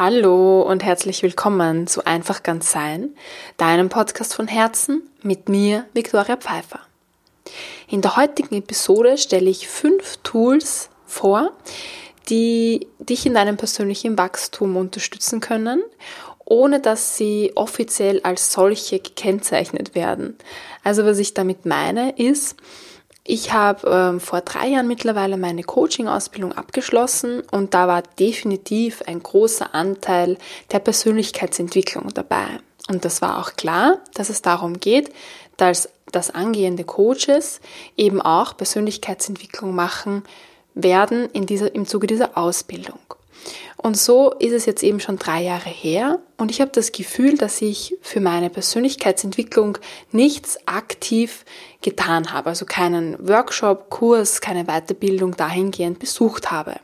Hallo und herzlich willkommen zu Einfach ganz sein, deinem Podcast von Herzen mit mir, Viktoria Pfeiffer. In der heutigen Episode stelle ich fünf Tools vor, die dich in deinem persönlichen Wachstum unterstützen können, ohne dass sie offiziell als solche gekennzeichnet werden. Also was ich damit meine ist, ich habe ähm, vor drei Jahren mittlerweile meine Coaching-Ausbildung abgeschlossen und da war definitiv ein großer Anteil der Persönlichkeitsentwicklung dabei. Und das war auch klar, dass es darum geht, dass, dass angehende Coaches eben auch Persönlichkeitsentwicklung machen werden in dieser, im Zuge dieser Ausbildung. Und so ist es jetzt eben schon drei Jahre her und ich habe das Gefühl, dass ich für meine Persönlichkeitsentwicklung nichts aktiv getan habe, also keinen Workshop, Kurs, keine Weiterbildung dahingehend besucht habe.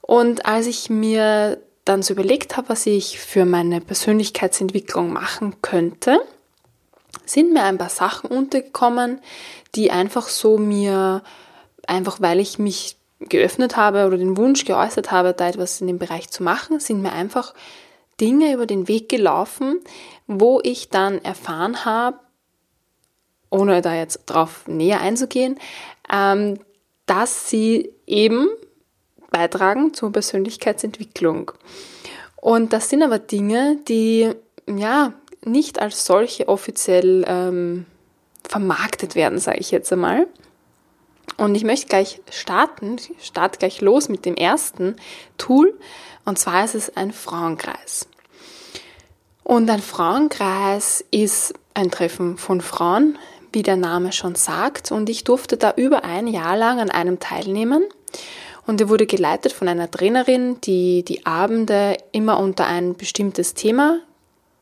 Und als ich mir dann so überlegt habe, was ich für meine Persönlichkeitsentwicklung machen könnte, sind mir ein paar Sachen untergekommen, die einfach so mir, einfach weil ich mich geöffnet habe oder den Wunsch geäußert habe, da etwas in dem Bereich zu machen, sind mir einfach Dinge über den Weg gelaufen, wo ich dann erfahren habe, ohne da jetzt drauf näher einzugehen, ähm, dass sie eben beitragen zur Persönlichkeitsentwicklung. Und das sind aber Dinge, die ja nicht als solche offiziell ähm, vermarktet werden, sage ich jetzt einmal. Und ich möchte gleich starten, ich starte gleich los mit dem ersten Tool. Und zwar ist es ein Frauenkreis. Und ein Frauenkreis ist ein Treffen von Frauen, wie der Name schon sagt. Und ich durfte da über ein Jahr lang an einem teilnehmen. Und er wurde geleitet von einer Trainerin, die die Abende immer unter ein bestimmtes Thema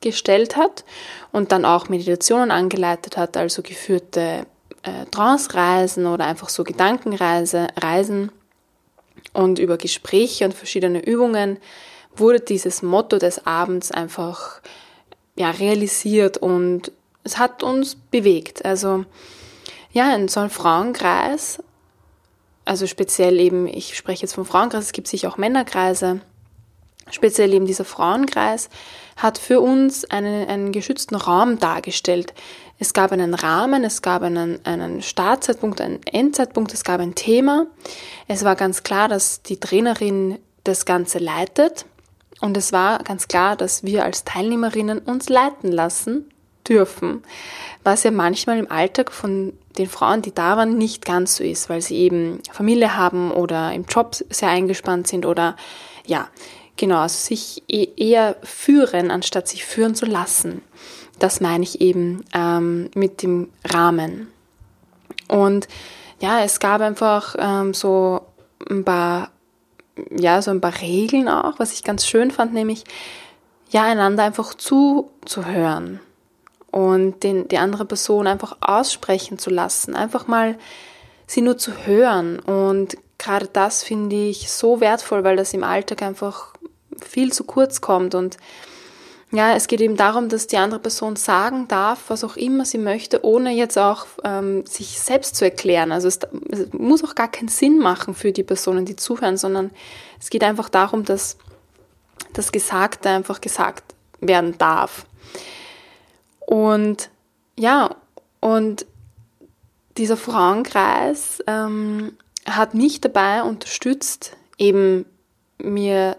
gestellt hat und dann auch Meditationen angeleitet hat, also geführte äh, Trance-Reisen oder einfach so Gedankenreisen und über Gespräche und verschiedene Übungen wurde dieses Motto des Abends einfach ja, realisiert und es hat uns bewegt. Also ja, in so einem Frauenkreis, also speziell eben, ich spreche jetzt vom Frauenkreis, es gibt sicher auch Männerkreise, speziell eben dieser Frauenkreis, hat für uns einen, einen geschützten Raum dargestellt. Es gab einen Rahmen, es gab einen, einen Startzeitpunkt, einen Endzeitpunkt, es gab ein Thema. Es war ganz klar, dass die Trainerin das Ganze leitet. Und es war ganz klar, dass wir als Teilnehmerinnen uns leiten lassen dürfen. Was ja manchmal im Alltag von den Frauen, die da waren, nicht ganz so ist, weil sie eben Familie haben oder im Job sehr eingespannt sind oder ja, Genau, also sich e-, eher führen, anstatt sich führen zu lassen. Das meine ich eben ähm, mit dem Rahmen. Und ja, es gab einfach ähm, so ein paar, ja, so ein paar Regeln auch, was ich ganz schön fand, nämlich ja, einander einfach zuzuhören und den, die andere Person einfach aussprechen zu lassen, einfach mal sie nur zu hören. Und gerade das finde ich so wertvoll, weil das im Alltag einfach viel zu kurz kommt. Und ja, es geht eben darum, dass die andere Person sagen darf, was auch immer sie möchte, ohne jetzt auch ähm, sich selbst zu erklären. Also es, es, muss auch gar keinen Sinn machen für die Personen, die zuhören, sondern es geht einfach darum, dass das Gesagte einfach gesagt werden darf. Und ja, und dieser Frauenkreis ähm, hat mich dabei unterstützt, eben mir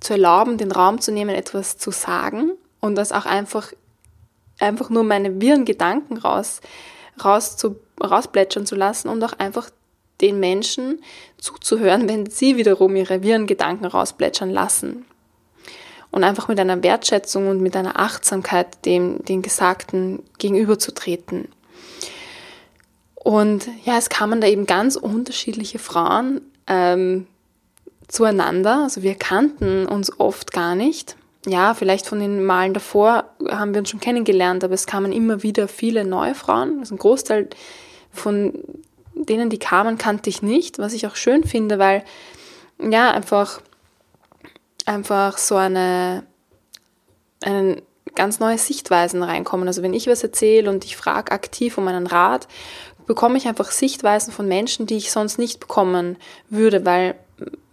zu erlauben, den Raum zu nehmen, etwas zu sagen und das auch einfach, einfach nur meine wirren Gedanken raus, raus zu, rausplätschern zu lassen und auch einfach den Menschen zuzuhören, wenn sie wiederum ihre wirren Gedanken rausplätschern lassen. Und einfach mit einer Wertschätzung und mit einer Achtsamkeit dem, den Gesagten gegenüberzutreten. Und ja, es kamen da eben ganz unterschiedliche Frauen, ähm, zueinander. Also wir kannten uns oft gar nicht. Ja, vielleicht von den Malen davor haben wir uns schon kennengelernt, aber es kamen immer wieder viele neue Frauen. Also ein Großteil von denen, die kamen, kannte ich nicht, was ich auch schön finde, weil ja, einfach, einfach so eine, einen ganz neue Sichtweisen reinkommen. Also wenn ich was erzähle und ich frage aktiv um einen Rat, bekomme ich einfach Sichtweisen von Menschen, die ich sonst nicht bekommen würde, weil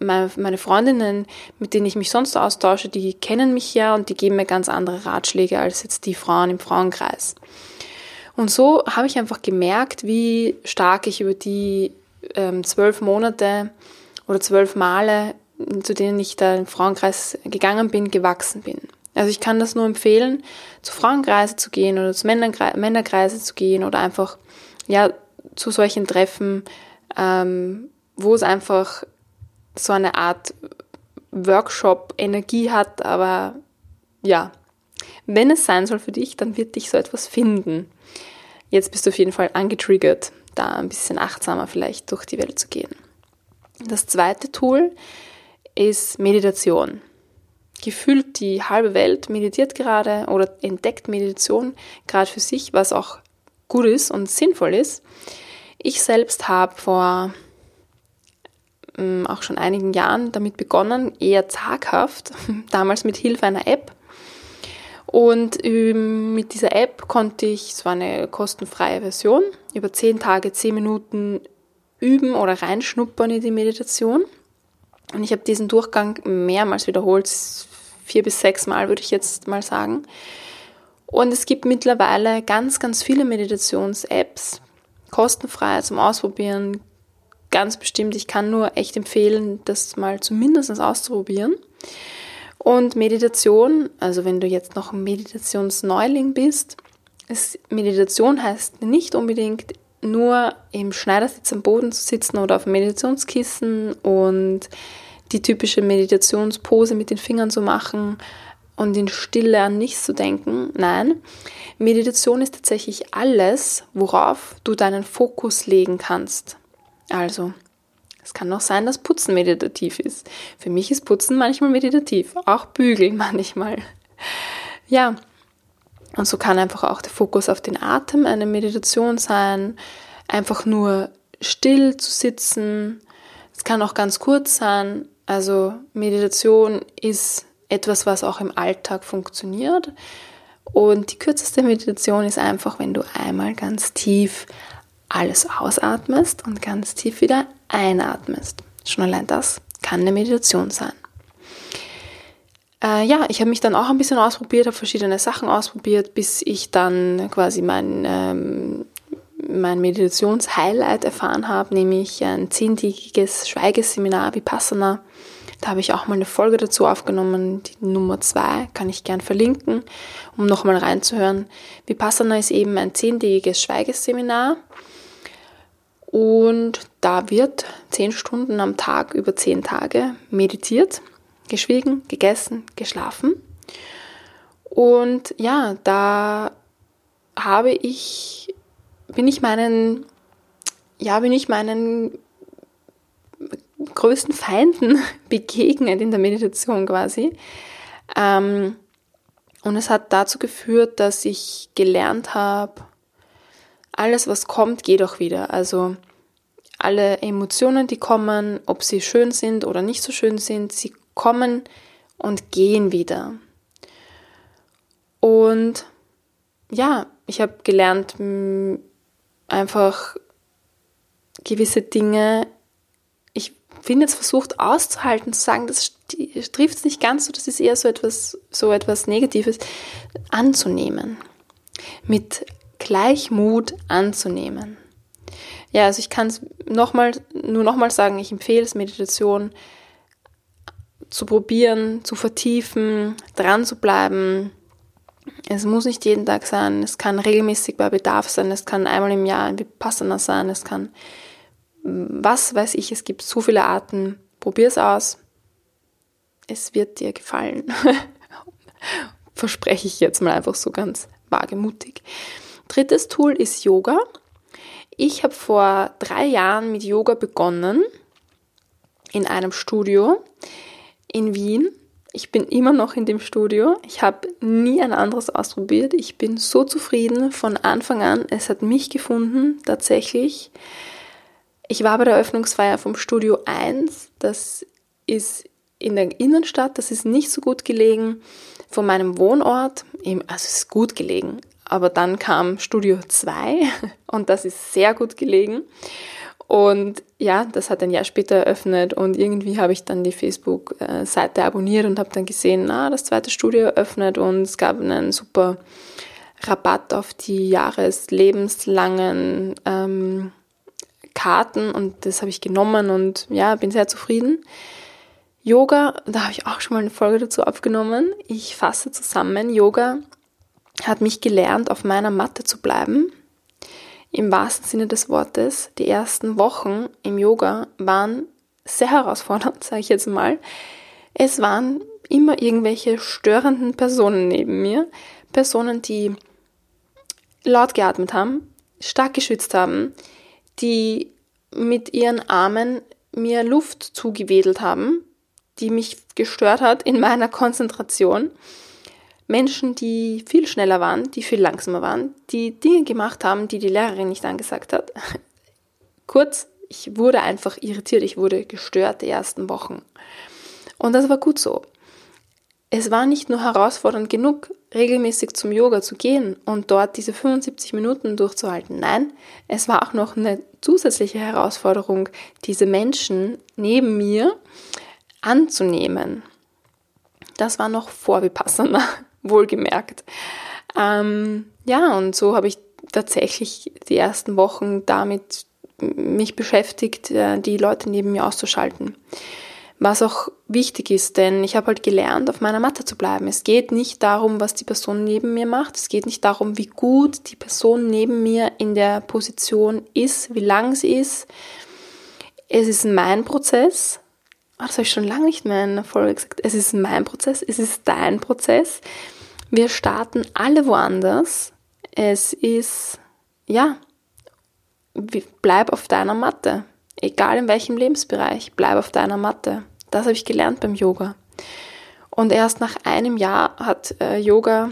meine Freundinnen, mit denen ich mich sonst austausche, die kennen mich ja und die geben mir ganz andere Ratschläge als jetzt die Frauen im Frauenkreis. Und so habe ich einfach gemerkt, wie stark ich über die ähm, zwölf Monate oder zwölf Male, zu denen ich da im Frauenkreis gegangen bin, gewachsen bin. Also ich kann das nur empfehlen, zu Frauenkreise zu gehen oder zu Männerkreise zu gehen oder einfach ja zu solchen Treffen, ähm, wo es einfach so eine Art Workshop-Energie hat, aber ja, wenn es sein soll für dich, dann wird dich so etwas finden. Jetzt bist du auf jeden Fall angetriggert, da ein bisschen achtsamer vielleicht durch die Welt zu gehen. Das zweite Tool ist Meditation. Gefühlt die halbe Welt meditiert gerade oder entdeckt Meditation gerade für sich, was auch gut ist und sinnvoll ist. Ich selbst habe vor auch schon einigen Jahren damit begonnen, eher zaghaft, damals mit Hilfe einer App. Und ähm, mit dieser App konnte ich, es war eine kostenfreie Version, über zehn Tage, zehn Minuten üben oder reinschnuppern in die Meditation. Und ich habe diesen Durchgang mehrmals wiederholt, vier bis sechs Mal würde ich jetzt mal sagen. Und es gibt mittlerweile ganz, ganz viele Meditations-Apps, kostenfrei zum Ausprobieren, ganz bestimmt. Ich kann nur echt empfehlen, das mal zumindest auszuprobieren. Und Meditation, also wenn du jetzt noch ein Meditationsneuling bist, ist, Meditation heißt nicht unbedingt nur im Schneidersitz am Boden zu sitzen oder auf dem Meditationskissen und die typische Meditationspose mit den Fingern zu machen und in Stille an nichts zu denken. Nein, Meditation ist tatsächlich alles, worauf du deinen Fokus legen kannst. Also, es kann auch sein, dass Putzen meditativ ist. Für mich ist Putzen manchmal meditativ, auch Bügeln manchmal. Ja, und so kann einfach auch der Fokus auf den Atem eine Meditation sein, einfach nur still zu sitzen. Es kann auch ganz kurz sein. Also Meditation ist etwas, was auch im Alltag funktioniert. Und die kürzeste Meditation ist einfach, wenn du einmal ganz tief alles ausatmest und ganz tief wieder einatmest. Schon allein das kann eine Meditation sein. Äh, ja, ich habe mich dann auch ein bisschen ausprobiert, habe verschiedene Sachen ausprobiert, bis ich dann quasi mein, ähm, mein Meditationshighlight erfahren habe, nämlich ein zehntägiges Schweigeseminar Vipassana. Da habe ich auch mal eine Folge dazu aufgenommen, die Nummer zwei, kann ich gern verlinken, um nochmal reinzuhören. Vipassana ist eben ein zehntägiges Schweigeseminar und da wird zehn Stunden am Tag über zehn Tage meditiert, geschwiegen, gegessen, geschlafen. Und ja, da habe ich, bin ich meinen, ja, bin ich meinen größten Feinden begegnet in der Meditation quasi. Ähm, und es hat dazu geführt, dass ich gelernt habe, alles, was kommt, geht auch wieder. Also alle Emotionen, die kommen, ob sie schön sind oder nicht so schön sind, sie kommen und gehen wieder. Und ja, ich habe gelernt, einfach gewisse Dinge bin jetzt versucht auszuhalten, zu sagen, das trifft es nicht ganz so, das ist eher so etwas, so etwas Negatives, anzunehmen. Mit Gleichmut anzunehmen. Ja, also ich kann es nochmal, nur nochmal sagen, ich empfehle es, Meditation zu probieren, zu vertiefen, dran zu bleiben. Es muss nicht jeden Tag sein, es kann regelmäßig bei Bedarf sein, es kann einmal im Jahr ein Vipassana sein, es kann was weiß ich, es gibt so viele Arten. Probier es aus. Es wird dir gefallen. Verspreche ich jetzt mal einfach so ganz wagemutig. Drittes Tool ist Yoga. Ich habe vor drei Jahren mit Yoga begonnen in einem Studio in Wien. Ich bin immer noch in dem Studio. Ich habe nie ein anderes ausprobiert. Ich bin so zufrieden von Anfang an. Es hat mich gefunden, tatsächlich. Ich war bei der Eröffnungsfeier vom Studio 1. Das ist in der Innenstadt. Das ist nicht so gut gelegen von meinem Wohnort. Also es ist gut gelegen. Aber dann kam Studio 2 und das ist sehr gut gelegen. Und ja, das hat ein Jahr später eröffnet und irgendwie habe ich dann die Facebook-Seite abonniert und habe dann gesehen, ah, das zweite Studio eröffnet und es gab einen super Rabatt auf die jahreslebenslangen ähm, Karten und das habe ich genommen und ja, bin sehr zufrieden. Yoga, da habe ich auch schon mal eine Folge dazu aufgenommen. Ich fasse zusammen, Yoga hat mich gelernt, auf meiner Matte zu bleiben. Im wahrsten Sinne des Wortes. Die ersten Wochen im Yoga waren sehr herausfordernd, sage ich jetzt mal. Es waren immer irgendwelche störenden Personen neben mir. Personen, die laut geatmet haben, stark geschützt haben, die mit ihren Armen mir Luft zugewedelt haben, die mich gestört hat in meiner Konzentration. Menschen, die viel schneller waren, die viel langsamer waren, die Dinge gemacht haben, die die Lehrerin nicht angesagt hat. Kurz, ich wurde einfach irritiert, ich wurde gestört die ersten Wochen. Und das war gut so. Es war nicht nur herausfordernd genug, regelmäßig zum Yoga zu gehen und dort diese 75 Minuten durchzuhalten. Nein, es war auch noch eine zusätzliche Herausforderung, diese Menschen neben mir anzunehmen. Das war noch vor Vipassana, wohlgemerkt. Ähm, ja, und so habe ich tatsächlich die ersten Wochen damit mich beschäftigt, äh, die Leute neben mir auszuschalten was auch wichtig ist, denn ich habe halt gelernt, auf meiner Matte zu bleiben. Es geht nicht darum, was die Person neben mir macht. Es geht nicht darum, wie gut die Person neben mir in der Position ist, wie lang sie ist. Es ist mein Prozess. Oh, das habe ich schon lange nicht mehr in einer Folge gesagt. Es ist mein Prozess, es ist dein Prozess. Wir starten alle woanders. Es ist, ja, bleib auf deiner Matte. Egal in welchem Lebensbereich, bleib auf deiner Matte. Das habe ich gelernt beim Yoga. Und erst nach einem Jahr hat äh, Yoga,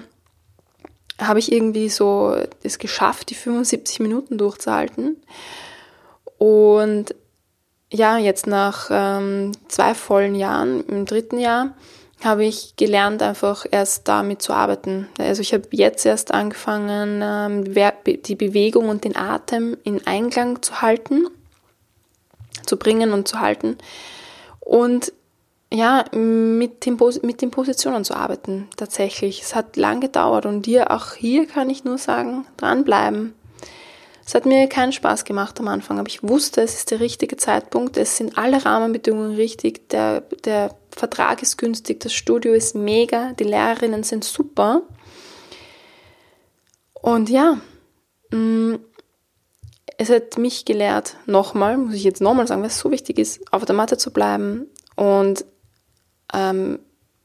habe ich irgendwie so es geschafft, die 75 Minuten durchzuhalten. Und ja, jetzt nach ähm, zwei vollen Jahren, im dritten Jahr, habe ich gelernt, einfach erst damit zu arbeiten. Also ich habe jetzt erst angefangen, ähm, die Bewegung und den Atem in Einklang zu halten zu bringen und zu halten. Und ja, mit den, mit den Positionen zu arbeiten, tatsächlich. Es hat lang gedauert und dir auch hier kann ich nur sagen, dranbleiben. Es hat mir keinen Spaß gemacht am Anfang, aber ich wusste, es ist der richtige Zeitpunkt. Es sind alle Rahmenbedingungen richtig. Der, der Vertrag ist günstig, das Studio ist mega, die Lehrerinnen sind super. Und ja, mm, es hat mich gelehrt, nochmal, muss ich jetzt nochmal sagen, es so wichtig ist, auf der Matte zu bleiben und ähm,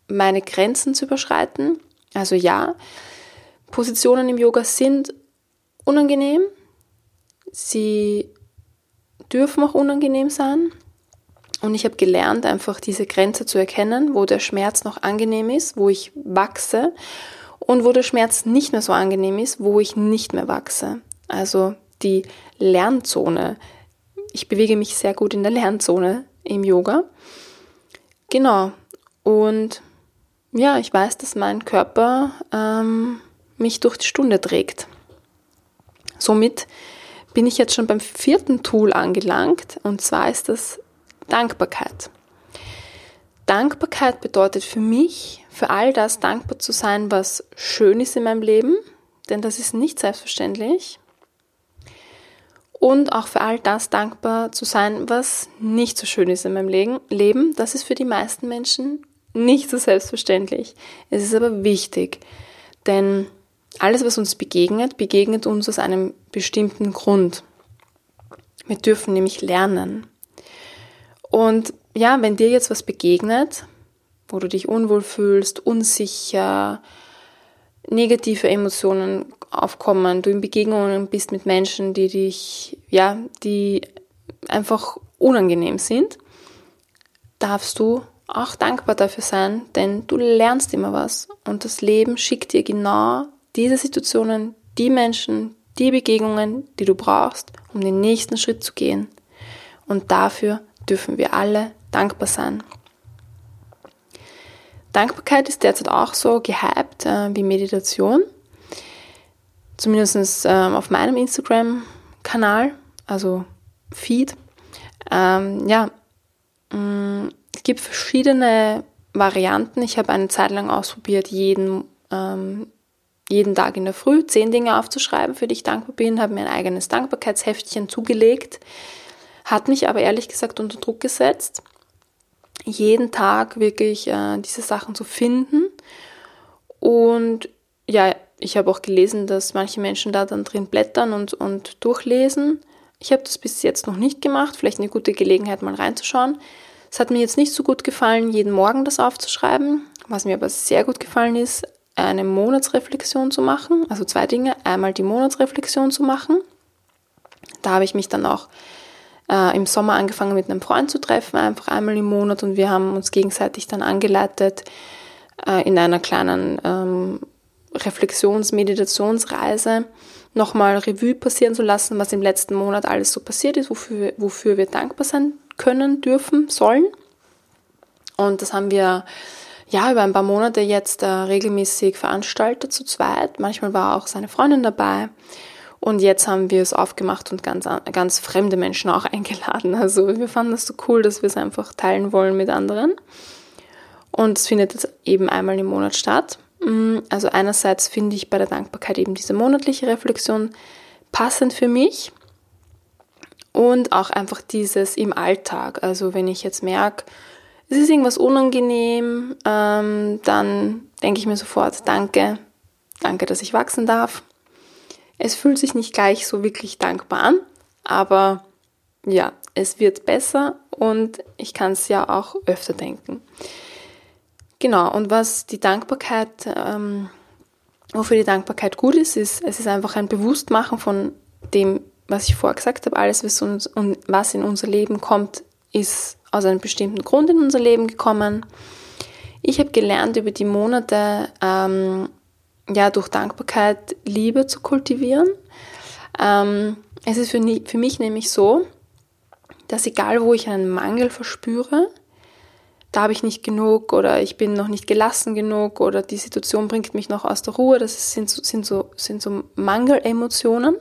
meine Grenzen zu überschreiten. Also ja, Positionen im Yoga sind unangenehm. Sie dürfen auch unangenehm sein. Und ich habe gelernt, einfach diese Grenze zu erkennen, wo der Schmerz noch angenehm ist, wo ich wachse und wo der Schmerz nicht mehr so angenehm ist, wo ich nicht mehr wachse. Also die Lernzone. Ich bewege mich sehr gut in der Lernzone im Yoga. Genau. Und ja, ich weiß, dass mein Körper ähm, mich durch die Stunde trägt. Somit bin ich jetzt schon beim vierten Tool angelangt und zwar ist das Dankbarkeit. Dankbarkeit bedeutet für mich, für all das dankbar zu sein, was schön ist in meinem Leben, denn das ist nicht selbstverständlich und auch für all das dankbar zu sein, was nicht so schön ist in meinem Leben. Das ist für die meisten Menschen nicht so selbstverständlich. Es ist aber wichtig, denn alles, was uns begegnet, begegnet uns aus einem bestimmten Grund. Wir dürfen nämlich lernen. Und ja, wenn dir jetzt was begegnet, wo du dich unwohl fühlst, unsicher, negative Emotionen aufkommen, du in Begegnungen bist mit Menschen, die dich, ja, die einfach unangenehm sind, darfst du auch dankbar dafür sein, denn du lernst immer was und das Leben schickt dir genau diese Situationen, die Menschen, die Begegnungen, die du brauchst, um den nächsten Schritt zu gehen. Und dafür dürfen wir alle dankbar sein. Dankbarkeit ist derzeit auch so gehypt äh, wie Meditation. Zumindest äh, auf meinem Instagram-Kanal. Also Feed. Ähm, ja, mh, mm, es gibt verschiedene Varianten. Ich habe eine Zeit lang ausprobiert, jeden, ähm, jeden Tag in der Früh zehn Dinge aufzuschreiben, für die ich dankbar bin, habe mir ein eigenes Dankbarkeitsheftchen zugelegt, hat mich aber ehrlich gesagt unter Druck gesetzt, jeden Tag wirklich äh, diese Sachen zu finden. Und ja, ich habe auch gelesen, dass manche Menschen da dann drin blättern und, und durchlesen. Ich habe das bis jetzt noch nicht gemacht, vielleicht eine gute Gelegenheit, mal reinzuschauen. Es hat mir jetzt nicht so gut gefallen, jeden Morgen das aufzuschreiben. Was mir aber sehr gut gefallen ist, eine Monatsreflexion zu machen. Also zwei Dinge. Einmal die Monatsreflexion zu machen. Da habe ich mich dann auch äh, im Sommer angefangen mit einem Freund zu treffen, einfach einmal im Monat und wir haben uns gegenseitig dann angeleitet äh, in einer kleinen ähm, Reflexions-Meditationsreise nochmal Revue passieren zu lassen, was im letzten Monat alles so passiert ist, wofür, wofür wir dankbar sein können, dürfen, sollen. Und das haben wir ja über ein paar Monate jetzt äh, regelmäßig veranstaltet zu zweit. Manchmal war auch seine Freundin dabei. Und jetzt haben wir es aufgemacht und ganz, ganz fremde Menschen auch eingeladen. Also wir fanden das so cool, dass wir es einfach teilen wollen mit anderen. Und es findet jetzt eben einmal im Monat statt. Mm, also einerseits finde ich bei der Dankbarkeit eben diese monatliche Reflexion passend für mich und auch einfach dieses im Alltag. Also wenn ich jetzt merke, es ist irgendwas unangenehm, ähm, dann denke ich mir sofort, danke, danke, dass ich wachsen darf. Es fühlt sich nicht gleich so wirklich dankbar an, aber ja, es wird besser und ich kann es ja auch öfter denken. Genau, und was die Dankbarkeit, ähm, wofür die Dankbarkeit gut ist, ist, es ist einfach ein Bewusstmachen von dem, was ich vorher gesagt habe, alles, was, uns, was in unser Leben kommt, ist aus einem bestimmten Grund in unser Leben gekommen. Ich habe gelernt, über die Monate ähm, ja, durch Dankbarkeit Liebe zu kultivieren. Ähm, es ist für, für mich nämlich so, dass egal wo ich einen Mangel verspüre, da habe ich nicht genug oder ich bin noch nicht gelassen genug oder die Situation bringt mich noch aus der Ruhe, das sind, sind, so, sind so Mangelemotionen.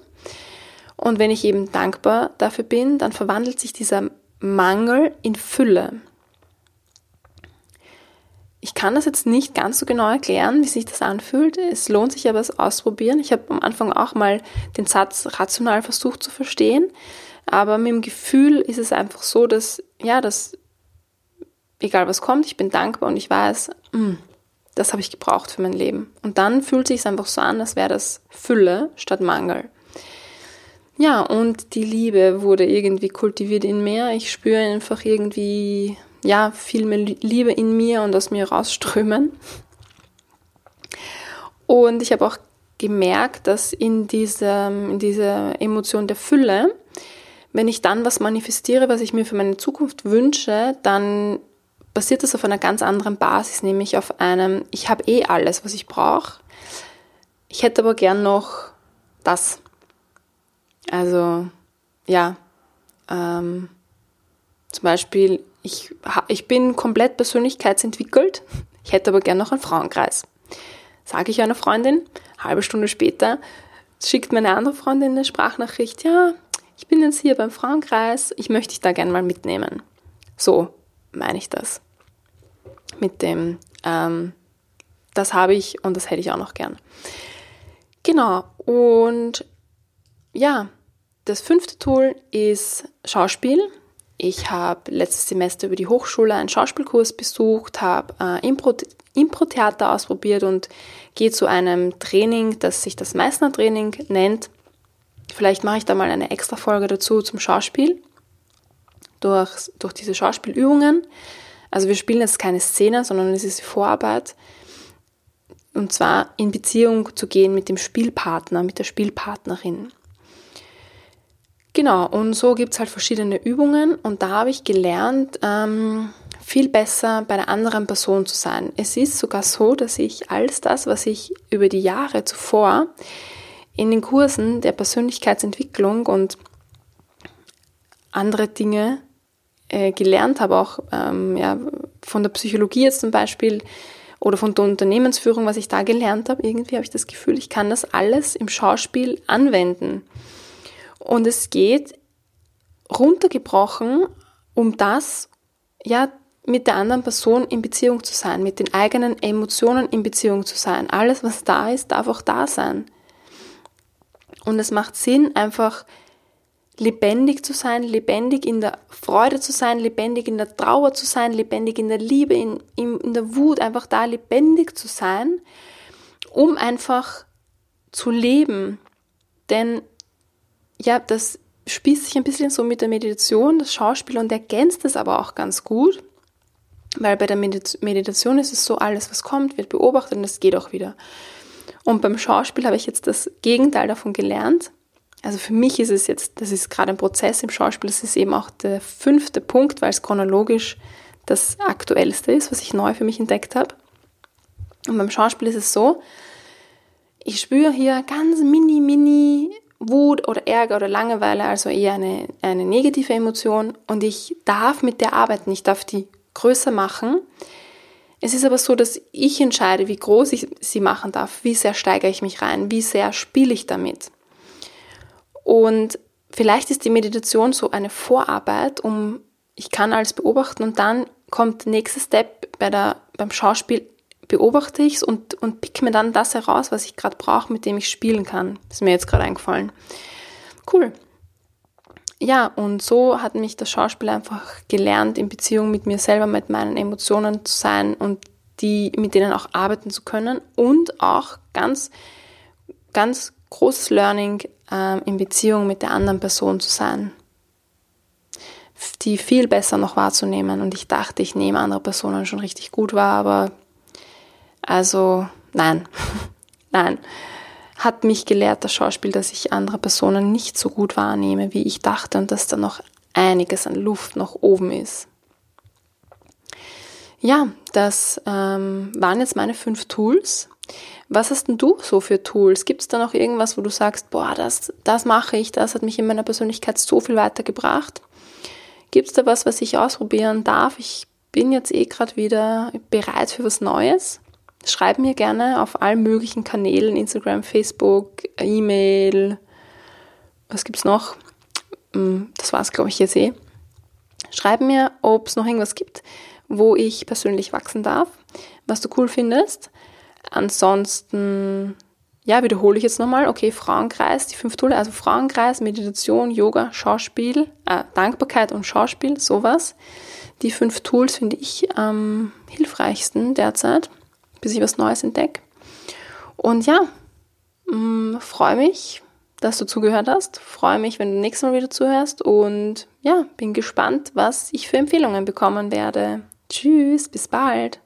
Und wenn ich eben dankbar dafür bin, dann verwandelt sich dieser Mangel in Fülle. Ich kann das jetzt nicht ganz so genau erklären, wie sich das anfühlt. Es lohnt sich aber es ausprobieren. Ich habe am Anfang auch mal den Satz rational versucht zu verstehen, aber mit dem Gefühl ist es einfach so, dass ja, dass egal was kommt, ich bin dankbar und ich weiß, mh, mm, das habe ich gebraucht für mein Leben. Und dann fühlt sich es einfach so an, als wäre das Fülle statt Mangel. Ja, und die Liebe wurde irgendwie kultiviert in mir. Ich spüre einfach irgendwie, ja, viel mehr Liebe in mir und aus mir rausströmen. Und ich habe auch gemerkt, dass in, diesem, in dieser Emotion der Fülle, wenn ich dann was manifestiere, was ich mir für meine Zukunft wünsche, dann basiert das auf einer ganz anderen Basis, nämlich auf einem, ich habe eh alles, was ich brauche. Ich hätte aber gern noch das. Also ja, ähm, zum Beispiel, ich, ich bin komplett persönlichkeitsentwickelt, ich hätte aber gern noch einen Frauenkreis. Sage ich einer Freundin, halbe Stunde später schickt meine andere Freundin eine Sprachnachricht, ja, ich bin jetzt hier beim Frauenkreis, ich möchte dich da gern mal mitnehmen. So meine ich das. Mit dem, ähm, das habe ich und das hätte ich auch noch gern. Genau, und ja, das fünfte Tool ist Schauspiel. Ich habe letztes Semester über die Hochschule einen Schauspielkurs besucht, habe äh, Impro-Theater ausprobiert und gehe zu einem Training, das sich das Meißner-Training nennt. Vielleicht mache ich da mal eine extra Folge dazu zum Schauspiel, durch, durch diese Schauspielübungen. Also wir spielen jetzt keine Szene, sondern es ist Vorarbeit. Und zwar in Beziehung zu gehen mit dem Spielpartner, mit der Spielpartnerin. Genau, und so gibt es halt verschiedene Übungen und da habe ich gelernt, ähm, viel besser bei der anderen Person zu sein. Es ist sogar so, dass ich alles das, was ich über die Jahre zuvor in den Kursen der Persönlichkeitsentwicklung und andere Dinge äh, gelernt habe, auch ähm, ja, von der Psychologie jetzt zum Beispiel oder von der Unternehmensführung, was ich da gelernt habe, irgendwie habe ich das Gefühl, ich kann das alles im Schauspiel anwenden. Und es geht runtergebrochen, um das, ja, mit der anderen Person in Beziehung zu sein, mit den eigenen Emotionen in Beziehung zu sein. Alles, was da ist, darf auch da sein. Und es macht Sinn, einfach lebendig zu sein, lebendig in der Freude zu sein, lebendig in der Trauer zu sein, lebendig in der Liebe, in, in, in der Wut, einfach da lebendig zu sein, um einfach zu leben. Denn ja, das spießt sich ein bisschen so mit der Meditation, das Schauspiel und ergänzt es aber auch ganz gut. Weil bei der Meditation ist es so, alles, was kommt, wird beobachtet und es geht auch wieder. Und beim Schauspiel habe ich jetzt das Gegenteil davon gelernt. Also für mich ist es jetzt, das ist gerade ein Prozess im Schauspiel, das ist eben auch der fünfte Punkt, weil es chronologisch das aktuellste ist, was ich neu für mich entdeckt habe. Und beim Schauspiel ist es so, ich spüre hier ganz mini, mini Ärger oder Langeweile, also eher eine, eine negative Emotion und ich darf mit der arbeiten, ich darf die größer machen. Es ist aber so, dass ich entscheide, wie groß ich sie machen darf, wie sehr steigere ich mich rein, wie sehr spiele ich damit. Und vielleicht ist die Meditation so eine Vorarbeit, um ich kann alles beobachten und dann kommt der nächste Step bei der, beim Schauspiel, beobachte ich es und, und pick mir dann das heraus, was ich gerade brauche, mit dem ich spielen kann. Ist mir jetzt gerade eingefallen. Cool ja, und so hat mich das Schauspiel einfach gelernt, in Beziehung mit mir selber, mit meinen Emotionen zu sein und die, mit denen auch arbeiten zu können und auch ganz, ganz großes Learning äh, in Beziehung mit der anderen Person zu sein. Die viel besser noch wahrzunehmen. Und ich dachte, ich nehme andere Personen schon richtig gut wahr, aber also nein, nein hat mich gelehrt, das Schauspiel, dass ich andere Personen nicht so gut wahrnehme, wie ich dachte und dass da noch einiges an Luft nach oben ist. Ja, das ähm, waren jetzt meine fünf Tools. Was hast denn du so für Tools? Gibt es da noch irgendwas, wo du sagst, boah, das, das mache ich, das hat mich in meiner Persönlichkeit so viel weitergebracht? Gibt es da was, was ich ausprobieren darf? Ich bin jetzt eh gerade wieder bereit für was Neues. Schreib mir gerne auf allen möglichen Kanälen, Instagram, Facebook, E-Mail, was gibt's noch? Mm, das war's, glaube ich, jetzt eh. Schreib mir, ob es noch irgendwas gibt, wo ich persönlich wachsen darf, was du cool findest. Ansonsten, ja, wiederhole ich jetzt nochmal. Okay, Frauenkreis, die fünf Tools, also Frauenkreis, Meditation, Yoga, Schauspiel, äh, Dankbarkeit und Schauspiel, sowas. Die fünf Tools finde ich am hilfreichsten derzeit bis ich was Neues entdecke. Und ja, mm, freue mich, dass du zugehört hast. Freue mich, wenn du nächstes Mal wieder zuhörst. Und ja, bin gespannt, was ich für Empfehlungen bekommen werde. Tschüss, bis bald.